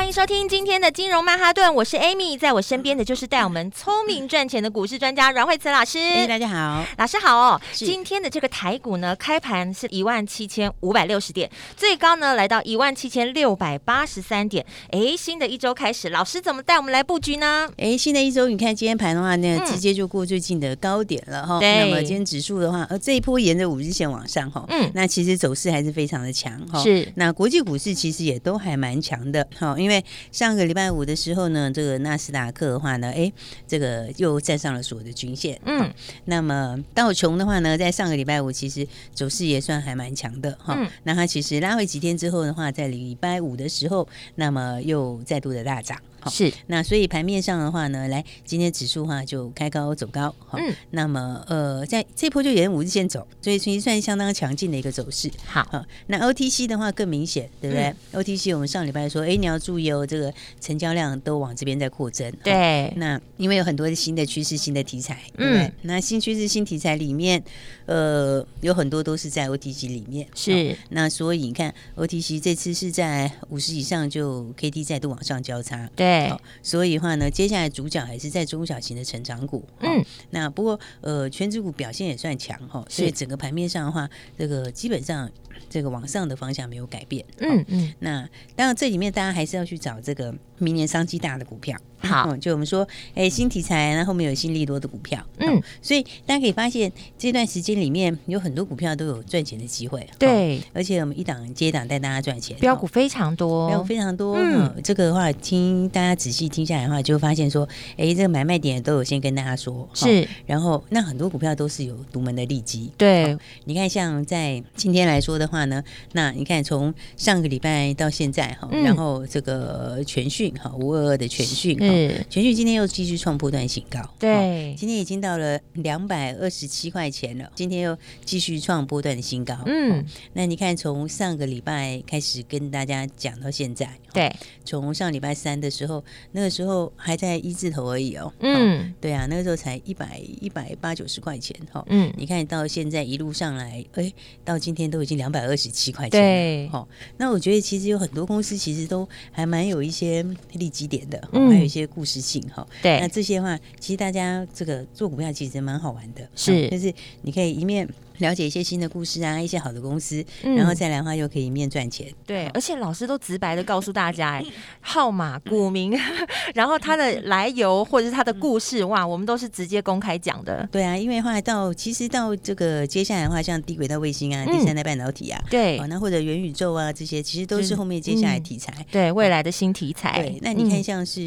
欢迎收听今天的金融曼哈顿，我是 Amy，在我身边的就是带我们聪明赚钱的股市专家阮慧慈老师。哎，大家好，老师好哦。今天的这个台股呢，开盘是一万七千五百六十点，最高呢来到一万七千六百八十三点。哎，新的一周开始，老师怎么带我们来布局呢？哎，新的一周，你看今天盘的话呢，直接就过最近的高点了哈。那么今天指数的话，呃，这一波沿着五日线往上哈，嗯，那其实走势还是非常的强哈。是。那国际股市其实也都还蛮强的哈，因为。因为上个礼拜五的时候呢，这个纳斯达克的话呢，哎，这个又站上了所有的均线。嗯，那么道琼的话呢，在上个礼拜五其实走势也算还蛮强的哈。嗯，那它其实拉回几天之后的话，在礼拜五的时候，那么又再度的大涨。是，那所以盘面上的话呢，来今天指数的话就开高走高，嗯，那么呃，在这波就沿五日线走，所以其实算相当强劲的一个走势。好，好，那 OTC 的话更明显，对不对、嗯、？OTC 我们上礼拜说，哎，你要注意哦，这个成交量都往这边在扩增。对，那因为有很多的新的趋势、新的题材，对不对？嗯、那新趋势、新题材里面，呃，有很多都是在 OTC 里面。是，那所以你看 OTC 这次是在五十以上就 KD 再度往上交叉。对。对，所以的话呢，接下来主角还是在中小型的成长股。嗯，那不过呃，全指股表现也算强哈，所以整个盘面上的话，这个基本上这个往上的方向没有改变。嗯嗯，那当然这里面大家还是要去找这个明年商机大的股票。好、嗯，就我们说，哎，新题材，那后后面有新利多的股票，嗯，所以大家可以发现这段时间里面有很多股票都有赚钱的机会，对、哦，而且我们一档接一档带大家赚钱，标股非常多，标股非常多，嗯，嗯，这个的话听大家仔细听下来的话，就会发现说，哎，这个买卖点都有先跟大家说，是，然后那很多股票都是有独门的利基，对、哦，你看像在今天来说的话呢，那你看从上个礼拜到现在哈、嗯，然后这个全讯哈五二二的全讯。是，全讯今天又继续创波段新高，对，今天已经到了两百二十七块钱了，今天又继续创波段的新高，嗯，那你看从上个礼拜开始跟大家讲到现在，对，从上礼拜三的时候，那个时候还在一字头而已哦，嗯，对啊，那个时候才一百一百八九十块钱哈，嗯，你看到现在一路上来，哎，到今天都已经两百二十七块钱，对，好，那我觉得其实有很多公司其实都还蛮有一些利基点的，嗯，还有一些。故事性哈，对，那这些话，其实大家这个做股票其实蛮好玩的，是，就是你可以一面。了解一些新的故事啊，一些好的公司，嗯、然后再来的话又可以面赚钱。对，而且老师都直白的告诉大家，哎，号码、股民，然后它的来由或者是它的故事，哇，我们都是直接公开讲的。对啊，因为话到其实到这个接下来的话，像低轨道卫星啊、第三代半导体啊，对、嗯，那或者元宇宙啊这些，其实都是后面接下来题材，嗯、对未来的新题材。对，那你看像是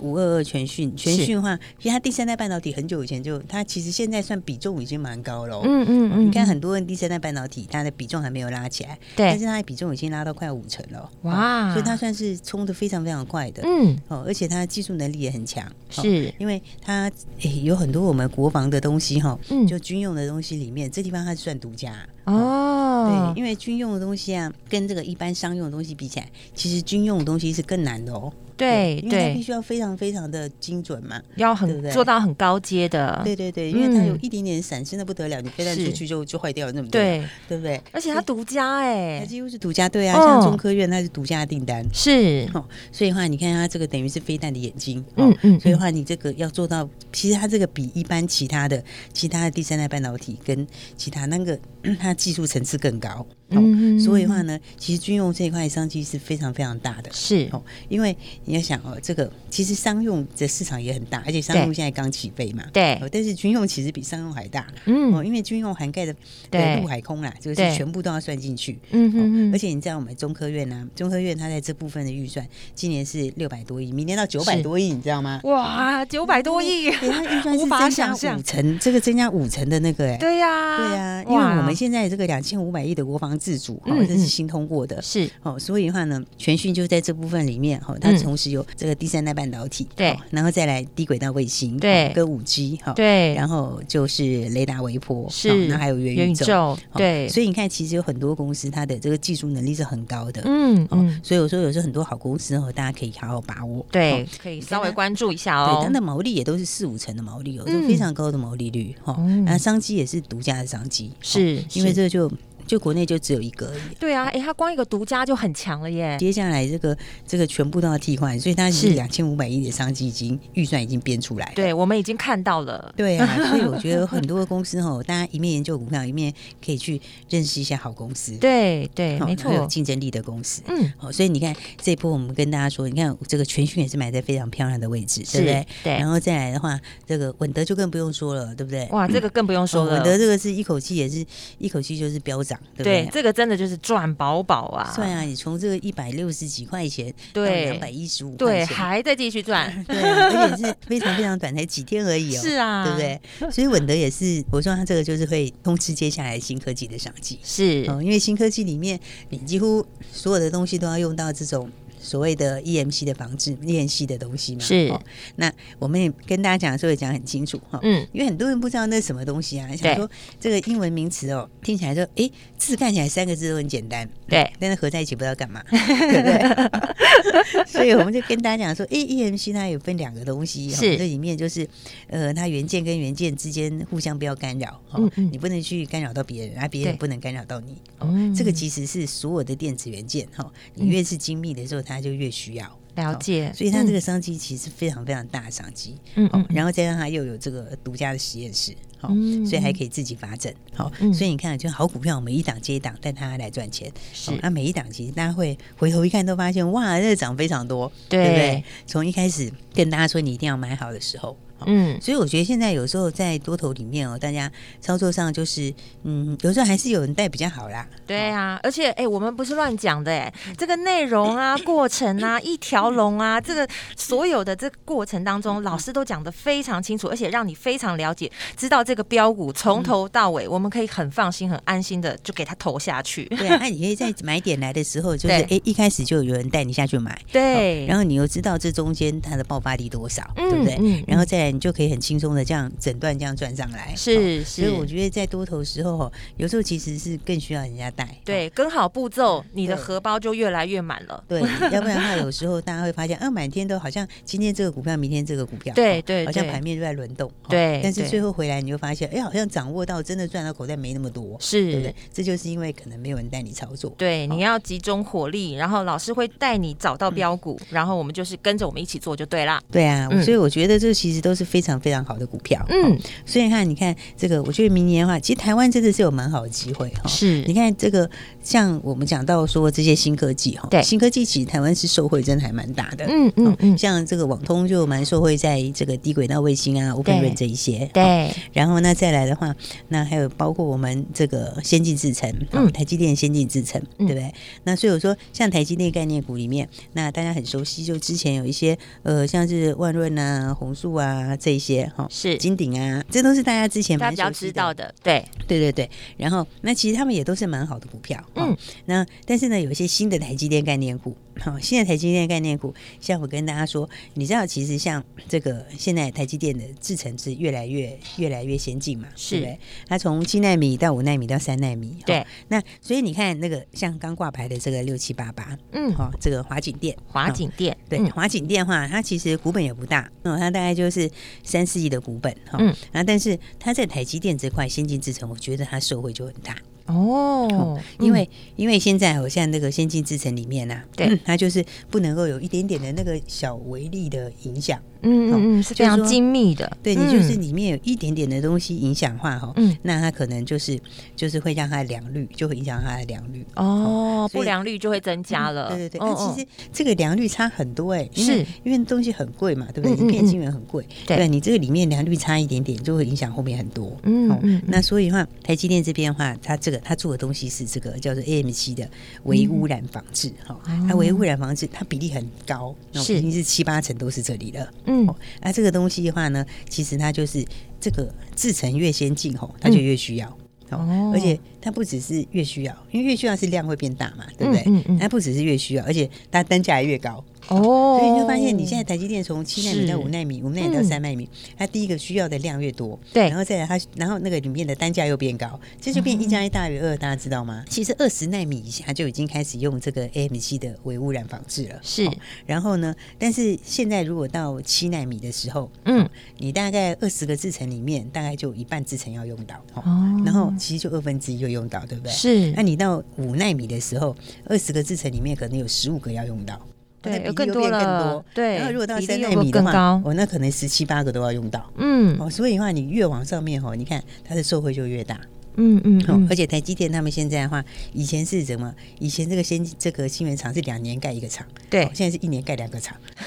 五二二全讯，全讯的话，其实它第三代半导体很久以前就，它其实现在算比重已经蛮高了。嗯嗯嗯，你看。但很多人第三代半导体，它的比重还没有拉起来，对，但是它的比重已经拉到快五成了，哇、哦！所以它算是冲的非常非常快的，嗯，哦，而且它的技术能力也很强，是、哦、因为它、欸、有很多我们国防的东西哈，嗯，就军用的东西里面，这地方它是算独家哦，哦，对，因为军用的东西啊，跟这个一般商用的东西比起来，其实军用的东西是更难的哦。对，因为它必须要非常非常的精准嘛，要很对对做到很高阶的。对对对，因为它有一点点闪现的不得了，你飞弹出去就就坏掉了那么多，对对不对？而且它独家哎、几乎是独家，对啊，像中科院它是独家订单，是哦。所以的话，你看它这个等于是飞弹的眼睛，嗯嗯。所以的话，你这个要做到，其实它这个比一般其他的其他的第三代半导体跟其他那个 它技术层次更高。嗯，所以的话呢，其实军用这一块商机是非常非常大的，是。哦，因为你要想哦，这个其实商用的市场也很大，而且商用现在刚起飞嘛，对，但是军用其实比商用还大，嗯，哦，因为军用涵盖的对。陆海空啦，就是全部都要算进去，嗯嗯，而且你知道我们中科院呢，中科院它在这部分的预算今年是六百多亿，明年到九百多亿，你知道吗？哇，九百多亿，它预算是增加五成，这个增加五成的那个，哎，对呀，对呀，因为我们现在这个两千五百亿的国防。自主，哈、嗯，这是新通过的，是。哦，所以的话呢，全讯就在这部分里面，哈，它同时有这个第三代半导体，对，然后再来低轨道卫星，对，跟五 G，哈，对，然后就是雷达微波，是，那还有元宇宙，对，所以你看，其实有很多公司它的这个技术能力是很高的，嗯嗯，所以我说有时候很多好公司哦，大家可以好好把握，对，可以稍微关注一下哦，对，它的毛利也都是四五成的毛利，有时候非常高的毛利率，哈，那商机也是独家的商机，是因为这个就。就国内就只有一个而已。对啊，哎，它光一个独家就很强了耶。接下来这个这个全部都要替换，所以它是两千五百亿的商机，已经预算已经编出来。对，我们已经看到了。对啊，所以我觉得很多的公司哦，大家一面研究股票，一面可以去认识一下好公司。对对，没错，有竞争力的公司。嗯，好，所以你看这一波，我们跟大家说，你看这个全讯也是买在非常漂亮的位置，对不对？对。然后再来的话，这个稳德就更不用说了，对不对？哇，这个更不用说了。稳德这个是一口气也是一口气就是飙涨，对不对？这个。真的就是赚饱饱啊！算啊，你从这个一百六十几块钱到两百一十五对，还在继续赚，对，而且是非常非常短，才几天而已哦。是啊，对不对？所以稳德也是，我说他这个就是会通吃接下来新科技的商机，是哦，因为新科技里面你几乎所有的东西都要用到这种。所谓的 EMC 的防治练习的东西嘛，是、哦。那我们也跟大家讲的时候也讲很清楚哈，嗯，因为很多人不知道那是什么东西啊，想说这个英文名词哦，听起来说，哎，字看起来三个字都很简单，对，但是合在一起不知道干嘛，对不对？所以我们就跟大家讲说，哎，EMC 它有分两个东西，是，这里面就是呃，它元件跟元件之间互相不要干扰，嗯嗯，你不能去干扰到别人，而别人不能干扰到你，哦，这个其实是所有的电子元件哈，你越是精密的时候，它就越需要。了解，所以他这个商机其实非常非常大的商机，嗯，然后再让他又有这个独家的实验室，好，所以还可以自己发展，好，所以你看，就好股票，每一档接一档，带它来赚钱，是，那每一档其实大家会回头一看，都发现哇，这个涨非常多，对不对？从一开始跟大家说你一定要买好的时候。嗯，所以我觉得现在有时候在多头里面哦，大家操作上就是，嗯，有时候还是有人带比较好啦。对啊，而且哎，我们不是乱讲的哎，这个内容啊、过程啊、一条龙啊，这个所有的这个过程当中，老师都讲的非常清楚，而且让你非常了解，知道这个标股从头到尾，我们可以很放心、很安心的就给它投下去。对啊，那你可以在买点来的时候，就是哎，一开始就有人带你下去买，对，然后你又知道这中间它的爆发力多少，对不对？然后再。你就可以很轻松的这样诊断这样转上来，是是。所以我觉得在多头时候，有时候其实是更需要人家带。对，跟好步骤，你的荷包就越来越满了。对，要不然的话，有时候大家会发现，啊，满天都好像今天这个股票，明天这个股票，对对，好像盘面都在轮动。对，但是最后回来，你就发现，哎，好像掌握到真的赚到口袋没那么多，是，对不对？这就是因为可能没有人带你操作。对，你要集中火力，然后老师会带你找到标股，然后我们就是跟着我们一起做就对啦。对啊，所以我觉得这其实都是非常非常好的股票，嗯，所以看，你看这个，我觉得明年的话，其实台湾真的是有蛮好的机会哈。是，你看这个，像我们讲到说这些新科技哈，对，新科技其实台湾是受惠真的还蛮大的，嗯嗯嗯，像这个网通就蛮受惠在这个低轨道卫星啊、Open RAN 这一些，对。然后那再来的话，那还有包括我们这个先进制程，嗯，台积电先进制程，对不对？那所以我说，像台积电概念股里面，那大家很熟悉，就之前有一些呃，像是万润啊、红树啊这一些哈。是金鼎啊，这都是大家之前蛮熟悉知道的，对对对对。然后那其实他们也都是蛮好的股票，嗯。那但是呢，有一些新的台积电概念股，好，新的台积电概念股，像我跟大家说，你知道，其实像这个现在台积电的制程是越来越越来越先进嘛，是对不对？它从七纳米到五纳米到三纳米，对。那所以你看那个像刚挂牌的这个六七八八，嗯，好，这个华景电，华景电，对，华景电的话，它其实股本也不大，嗯，它大概就是三四亿的股本，哈，嗯，然后但是它在台积电这块先进制程，我觉得它受惠就很大。哦，因为因为现在好像那个先进制程里面呐，对，它就是不能够有一点点的那个小微粒的影响，嗯嗯，是非常精密的，对你就是里面有一点点的东西影响化哈，嗯，那它可能就是就是会让它的良率就会影响它的良率，哦，不良率就会增加了，对对对，那其实这个良率差很多哎，是。因为东西很贵嘛，对不对？一片晶圆很贵，对，你这个里面良率差一点点就会影响后面很多，嗯嗯，那所以的话，台积电这边的话，它这个。他做的东西是这个叫做 AMC 的微污染防治，哈、嗯，它微污染防治它比例很高，是。已经是七八成都是这里了，嗯，那、啊、这个东西的话呢，其实它就是这个制成越先进，吼，它就越需要。哦，而且它不只是越需要，因为越需要是量会变大嘛，对不对？嗯嗯，它不只是越需要，而且它单价还越高。哦，所以你就发现，你现在台积电从七纳米到五纳米，五纳米到三纳米，它第一个需要的量越多，对，然后再来它，然后那个里面的单价又变高，这就变一加一大于二，大家知道吗？其实二十纳米以下就已经开始用这个 AMC 的微污染防治了，是。然后呢，但是现在如果到七纳米的时候，嗯，你大概二十个制程里面，大概就一半制程要用到，哦，然后其实就二分之一就用到，对不对？是。那你到五纳米的时候，二十个制程里面可能有十五个要用到。对，有更多了。对，然后如果到三奈米的话，哦，那可能十七八个都要用到。嗯，哦，所以的话，你越往上面哦，你看它的受惠就越大。嗯嗯，嗯，而且台积电他们现在的话，以前是什么？以前这个先这个新源厂是两年盖一个厂，对，现在是一年盖两个厂。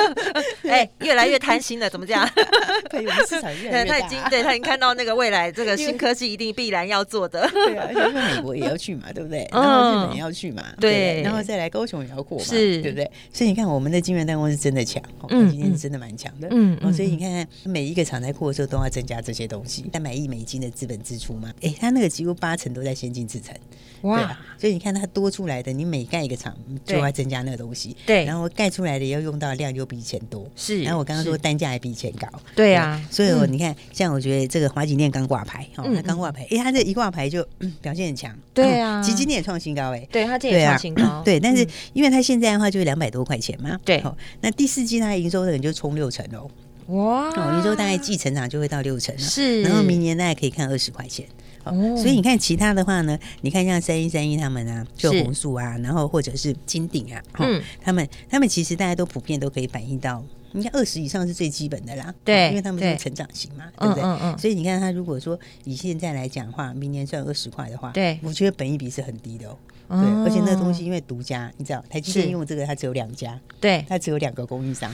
哎，越来越贪心了，怎么这样？对，我们市场越来越大。他已经对他已经看到那个未来，这个新科技一定必然要做的。对啊，因为美国也要去嘛，对不对？然后日本也要去嘛，对，然后再来高雄也要过嘛，是，对不对？所以你看，我们的晶圆代工是真的强，嗯，今天是真的蛮强的。嗯，所以你看看每一个厂在扩的时候都要增加这些东西，三百亿美金的资本支出嘛。哎，他那个几乎八成都在先进制程，哇！所以你看它多出来的，你每盖一个厂就要增加那个东西，对。然后盖出来的要用到量又比以前多，是。然后我刚刚说单价还比以前高，对啊。所以我你看，像我觉得这个华景店刚挂牌，哦，它刚挂牌，哎，它这一挂牌就表现很强，对啊。其实今天也创新高，哎，对，它今天也创新高，对。但是因为它现在的话就是两百多块钱嘛，对。那第四季它营收可能就冲六成哦。哇！哦营收大概季成长就会到六成了，是。然后明年大概可以看二十块钱，哦。所以你看其他的话呢，你看像三一三一他们啊，就红树啊，然后或者是金鼎啊，嗯，他们他们其实大家都普遍都可以反映到，你看二十以上是最基本的啦，对，因为他们是成长型嘛，对不对？嗯嗯。所以你看他如果说以现在来讲的话，明年赚二十块的话，对，我觉得本益比是很低的哦。对，而且那个东西因为独家，你知道台积电用这个它只有两家，对，它只有两个供应商。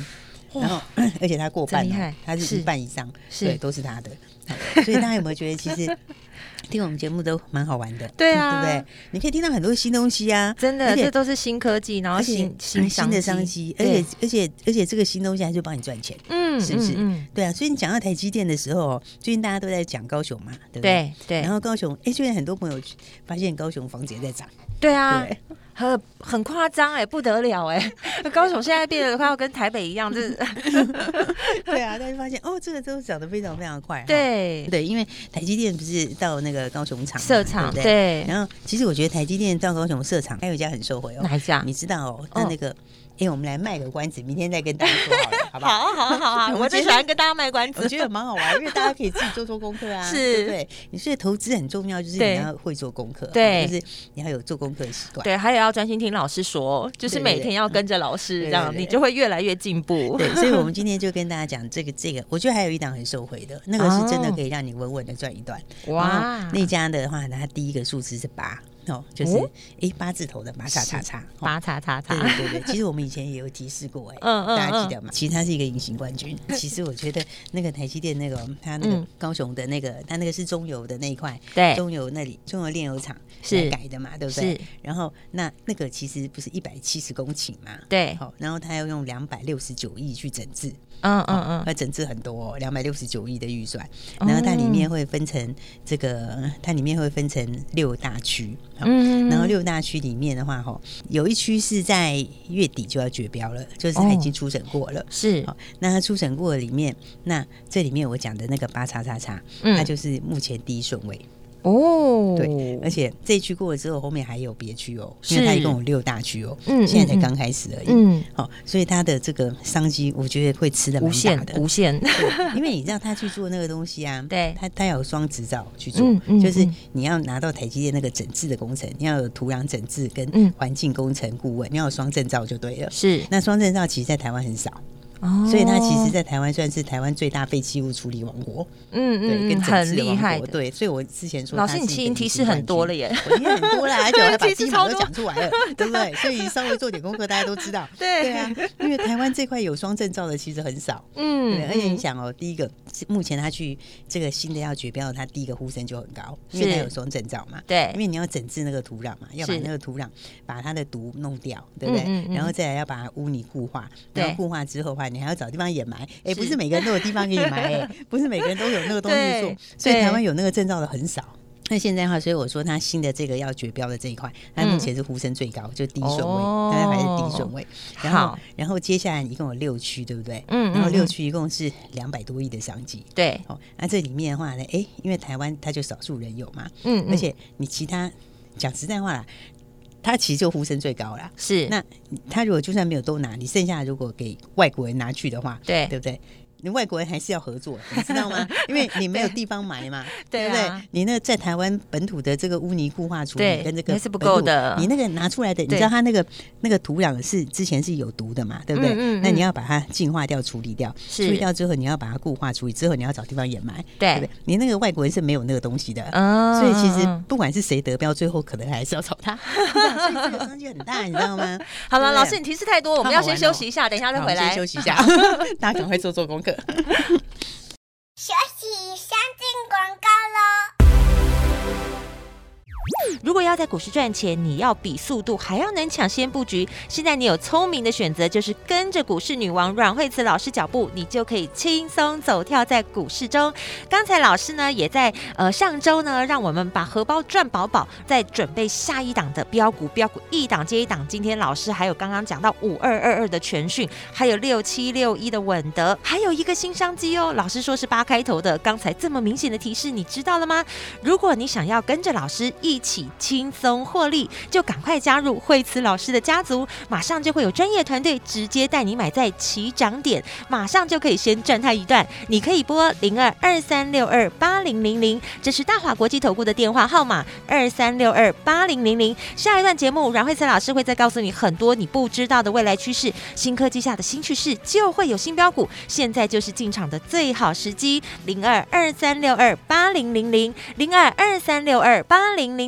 然后，而且它过半了，它是一半以上，对，都是它的。所以大家有没有觉得，其实听我们节目都蛮好玩的？对啊，对不对？你可以听到很多新东西啊，真的，这都是新科技，然后新新新的商机，而且而且而且这个新东西还是帮你赚钱，嗯，是不是？对啊。所以你讲到台积电的时候，最近大家都在讲高雄嘛，对不对？对。然后高雄，哎，最近很多朋友发现高雄房子也在涨，对啊。很很夸张哎，不得了哎！高雄现在变得快要跟台北一样，就是 对啊，大家发现哦，这个都涨得非常非常快。对对，因为台积电不是到那个高雄厂设厂，对。然后其实我觉得台积电到高雄设厂，还有一家很受惠哦，哪一家？你知道哦？那那个。哎，我们来卖个关子，明天再跟大家说好了，好不好？好，好，好，啊，我最喜欢跟大家卖关子，我觉得蛮好玩，因为大家可以自己做做功课啊，是，对，你所以投资很重要，就是你要会做功课，对，就是你要有做功课的习惯，对，还有要专心听老师说，就是每天要跟着老师，这样你就会越来越进步。对，所以我们今天就跟大家讲这个这个，我觉得还有一档很受惠的，那个是真的可以让你稳稳的赚一段。哇，那家的话，它第一个数字是八。哦，就是哎，八字头的八叉叉叉，八叉叉叉，对对对。其实我们以前也有提示过，哎，嗯嗯，大家记得吗？其实它是一个隐形冠军。其实我觉得那个台积电那个，它那个高雄的那个，它那个是中油的那一块，对，中油那里中油炼油厂是改的嘛，对不对？然后那那个其实不是一百七十公顷嘛，对。好，然后他要用两百六十九亿去整治，嗯嗯嗯，要整治很多，两百六十九亿的预算。然后它里面会分成这个，它里面会分成六大区。嗯，然后六大区里面的话，哈，有一区是在月底就要绝标了，就是它已经初审过了。是，那它初审过了里面，那这里面我讲的那个八叉叉叉，它就是目前第一顺位。哦，对，而且这一区过了之后，后面还有别区哦，因为它一共有六大区哦，嗯，现在才刚开始而已，嗯，好，所以它的这个商机，我觉得会吃的蛮大的，无限，因为你知道他去做那个东西啊，对，他他有双执照去做，嗯就是你要拿到台积电那个整治的工程，你要有土壤整治跟环境工程顾问，你要有双证照就对了，是，那双证照其实在台湾很少。所以它其实，在台湾算是台湾最大废弃物处理王国。嗯嗯，跟很厉害。对，所以我之前说，老师你提提示很多了耶，我已经很多了，而且我还把地方都讲出来了，对不对？所以稍微做点功课，大家都知道。对对啊，因为台湾这块有双证照的其实很少。嗯，对，而且你想哦，第一个目前他去这个新的要绝标，他第一个呼声就很高，因为他有双证照嘛。对，因为你要整治那个土壤嘛，要把那个土壤把它的毒弄掉，对不对？然后再来要把污泥固化，然后固化之后的话。你还要找地方掩埋，哎，不是每个人都有地方可以埋，哎，不是每个人都有那个东西做，所以台湾有那个证照的很少。那现在的话，所以我说它新的这个要绝标的这一块，它目前是呼声最高，嗯、就第一顺位，大家还是第一顺位。然后，好然后接下来一共有六区，对不对？嗯，然后六区一共是两百多亿的商机。对，哦，那这里面的话呢，哎，因为台湾它就少数人有嘛，嗯，嗯，而且你其他讲实在话啦，他其实就呼声最高啦。是，那他如果就算没有都拿，你剩下如果给外国人拿去的话，对，对不对？你外国人还是要合作，你知道吗？因为你没有地方埋嘛，对不对？你那在台湾本土的这个污泥固化处理跟这个是不够的。你那个拿出来的，你知道它那个那个土壤是之前是有毒的嘛，对不对？那你要把它净化掉、处理掉，处理掉之后，你要把它固化处理之后，你要找地方掩埋，对不对？你那个外国人是没有那个东西的，所以其实不管是谁得标，最后可能还是要找他。所以这个商机很大，你知道吗？好了，老师，你提示太多，我们要先休息一下，等一下再回来。先休息一下，大家赶快做做功课。学习先进广告喽。如果要在股市赚钱，你要比速度还要能抢先布局。现在你有聪明的选择，就是跟着股市女王阮慧慈老师脚步，你就可以轻松走跳在股市中。刚才老师呢也在呃上周呢，让我们把荷包赚饱饱，在准备下一档的标股，标股一档接一档。今天老师还有刚刚讲到五二二二的全讯，还有六七六一的稳德，还有一个新商机哦。老师说是八开头的，刚才这么明显的提示，你知道了吗？如果你想要跟着老师一起。起轻松获利，就赶快加入惠慈老师的家族，马上就会有专业团队直接带你买在起涨点，马上就可以先赚他一段。你可以拨零二二三六二八零零零，这是大华国际投顾的电话号码二三六二八零零零。下一段节目，阮惠慈老师会再告诉你很多你不知道的未来趋势，新科技下的新趋势就会有新标股，现在就是进场的最好时机。零二二三六二八零零零零二二三六二八零零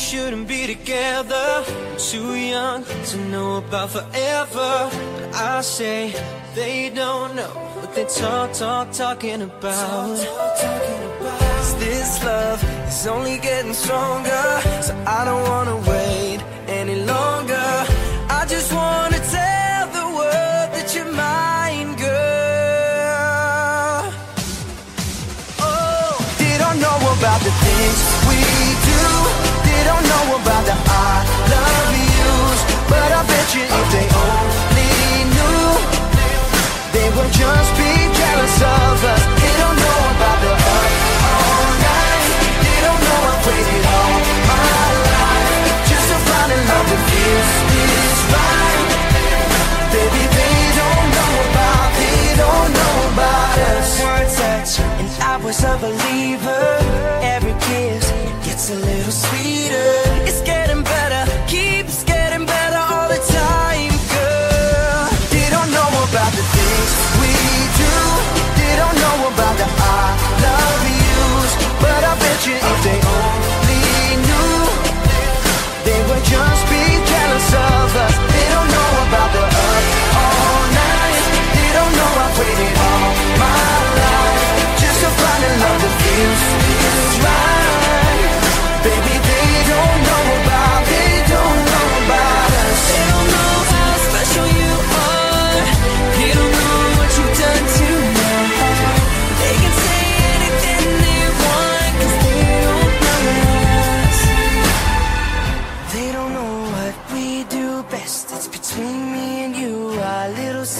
shouldn't be together. I'm too young to know about forever. But I say they don't know what they talk, talk, talking about. Talk, talk, talking about. This love is only getting stronger, so I don't wanna wait. just be jealous of us. They don't know about the up all night. They don't know I've waited all my life just to find a love that feels this right. Baby, they don't know about, they don't know about us. Words that and I was a believer.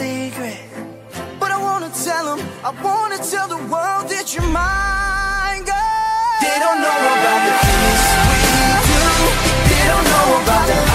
secret But I wanna tell them I wanna tell the world that you're mine, girl. They don't know about the things we do. They don't know about the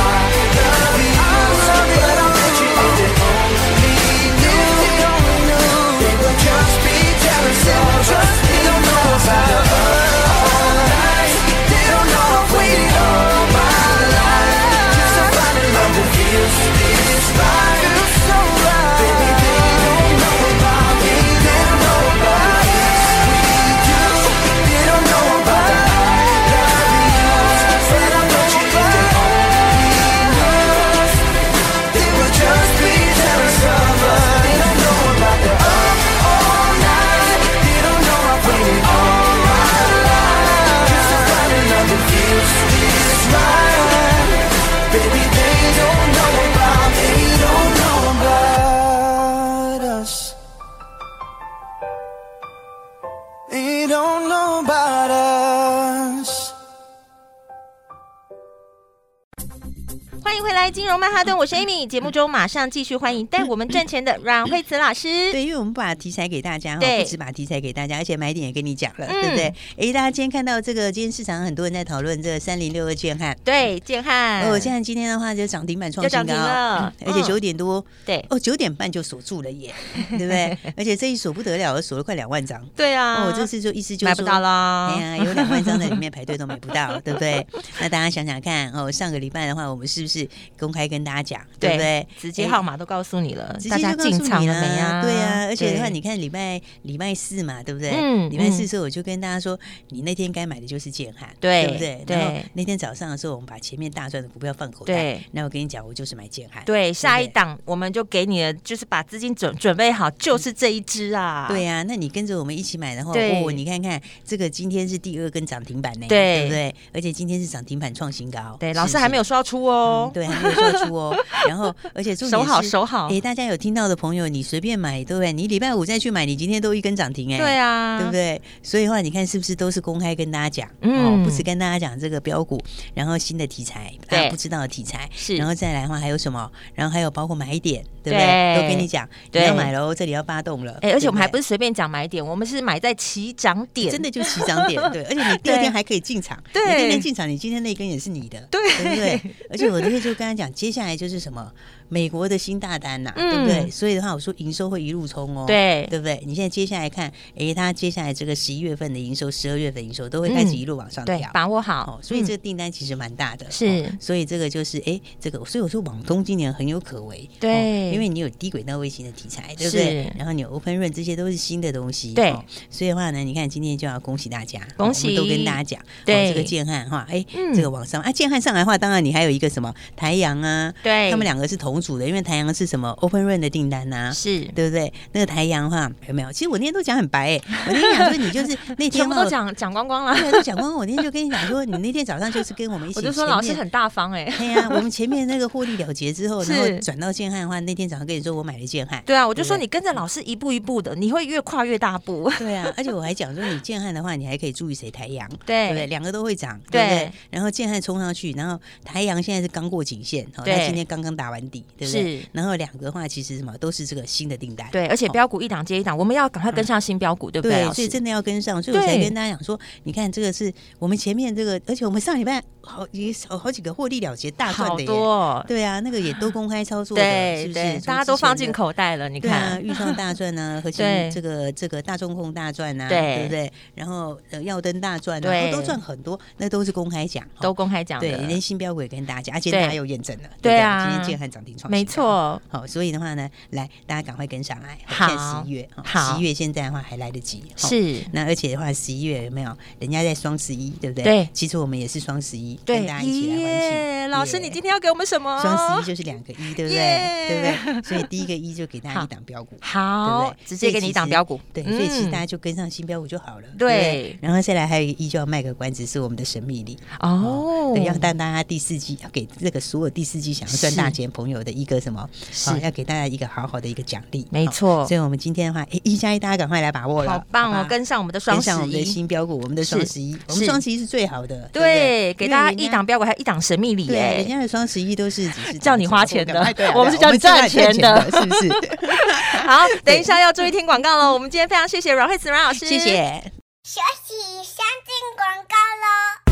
来，金融曼哈顿，我是 Amy。节目中马上继续欢迎带我们赚钱的 阮慧慈老师。对，因为我们把题材给大家，对，不止把题材给大家，而且买点也跟你讲了，对不对？哎，大家今天看到这个，今天市场很多人在讨论这个三零六二建汉，对，建汉。哦，建汉今天的话就涨停板创新高，而且九点多，对，哦，九点半就锁住了耶，对不对？而且这一锁不得了，锁了快两万张。对啊，哦，这次就意思就是买不到啦。哎呀，有两万张在里面排队都买不到，对不对？那大家想想看，哦，上个礼拜的话，我们是不是？是公开跟大家讲，对不对？直接号码都告诉你了，大家进场了没啊，对啊。而且的话，你看礼拜礼拜四嘛，对不对？嗯，礼拜四的时候我就跟大家说，你那天该买的就是建汉，对不对？然后那天早上的时候，我们把前面大赚的股票放口袋，那我跟你讲，我就是买建汉。对，下一档我们就给你的，就是把资金准准备好，就是这一支啊。对啊，那你跟着我们一起买然后，哦，你看看这个今天是第二根涨停板呢，对不对？而且今天是涨停板创新高，对，老师还没有说要出哦。对，还没有说出哦。然后，而且守好，守好。哎，大家有听到的朋友，你随便买，对不对？你礼拜五再去买，你今天都一根涨停，哎，对啊，对不对？所以的话，你看是不是都是公开跟大家讲？嗯，不是跟大家讲这个标股，然后新的题材，大家不知道的题材，是，然后再来的话还有什么？然后还有包括买点，对不对？都跟你讲，你要买喽，这里要发动了。哎，而且我们还不是随便讲买点，我们是买在起涨点，真的就起涨点，对。而且你第二天还可以进场，对，第二天进场，你今天那根也是你的，对，对不对？而且我那天就跟他讲。接下来就是什么？美国的新大单呐，对不对？所以的话，我说营收会一路冲哦，对，对不对？你现在接下来看，哎，它接下来这个十一月份的营收、十二月份营收都会开始一路往上调，把握好。所以这个订单其实蛮大的，是。所以这个就是哎，这个，所以我说网通今年很有可为，对，因为你有低轨道卫星的题材，对不对？然后你有 Open Run 这些都是新的东西，对。所以的话呢，你看今天就要恭喜大家，恭喜，都跟大家讲，对这个建汉哈，哎，这个往上啊，建汉上来的话，当然你还有一个什么台阳啊，对，他们两个是同组的，因为台阳。是什么 Open Run 的订单呐？是对不对？那个台阳的话有没有？其实我那天都讲很白哎，我那天讲说你就是那天全部都讲讲光光了，都讲光光。我那天就跟你讲说，你那天早上就是跟我们一起，我就说老师很大方哎。对呀，我们前面那个获利了结之后，然后转到建汉的话，那天早上跟你说我买了建汉。对啊，我就说你跟着老师一步一步的，你会越跨越大步。对啊，而且我还讲说你建汉的话，你还可以注意谁台阳，对不对？两个都会涨，对不对？然后建汉冲上去，然后台阳现在是刚过颈线，他今天刚刚打完底，对不对？然后两个的话其实。什么？都是这个新的订单。对，而且标股一档接一档，我们要赶快跟上新标股，对不对？所以真的要跟上，所以我才跟大家讲说，你看这个是我们前面这个，而且我们上礼拜好也好好几个获利了结大赚的耶。对啊，那个也都公开操作的，是不是？大家都放进口袋了。你看，豫创大赚呢，和 这个这个大中控大赚啊，对不对？然后耀登大赚，然后都赚很多，那都是公开讲，都公开讲。对，连新标股也跟大家，而且大家又验证了，对啊，今天建汉涨停没错。好，所以的话呢，来大家赶快跟上来。好，十一月，好，十一月现在的话还来得及。是，那而且的话，十一月有没有？人家在双十一，对不对？对。其实我们也是双十一，跟大家一起来欢庆。老师，你今天要给我们什么？双十一就是两个一，对不对？对不对？所以第一个一就给大家一档标股，好，对不对？直接给你一档标股。对，所以其实大家就跟上新标股就好了。对。然后再来还有一个一就要卖个关子，是我们的神秘礼哦。对，要带大家第四季要给这个所有第四季想要赚大钱朋友的一个什么？是要给大家一个好好的一个奖励。没错。所以我们今天的话，哎，一加一，大家赶快来把握了。好棒哦！跟上我们的双十一，跟上我们的新标股，我们的双十一，我们双十一是最好的。对，给大家一档标股，还有一档神秘礼。对，人家的双十一都是叫你花钱的，我们是叫你赚钱的，是不是？好，等一下要注意听广告喽。我们今天非常谢谢阮慧慈阮老师，谢谢。学习先进广告喽。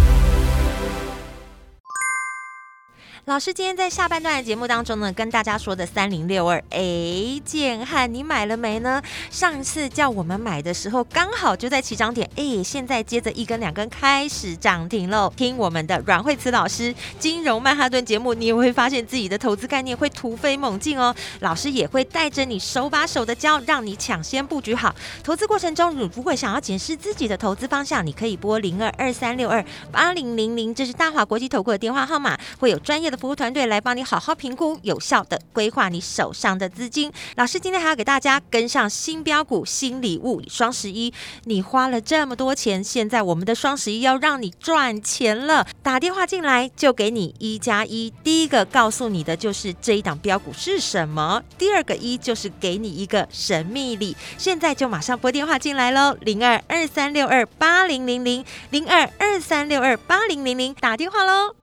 老师今天在下半段的节目当中呢，跟大家说的三零六二，哎，建汉你买了没呢？上次叫我们买的时候，刚好就在起涨点，哎，现在接着一根两根开始涨停喽。听我们的阮慧慈老师金融曼哈顿节目，你也会发现自己的投资概念会突飞猛进哦。老师也会带着你手把手的教，让你抢先布局好。投资过程中，如果想要检视自己的投资方向，你可以拨零二二三六二八零零零，这是大华国际投顾的电话号码，会有专业的服务团队来帮你好好评估，有效的规划你手上的资金。老师今天还要给大家跟上新标股、新礼物，双十一，你花了这么多钱，现在我们的双十一要让你赚钱了。打电话进来就给你一加一，第一个告诉你的就是这一档标股是什么，第二个一就是给你一个神秘礼。现在就马上拨电话进来喽，零二二三六二八零零零零二二三六二八零零零，打电话喽。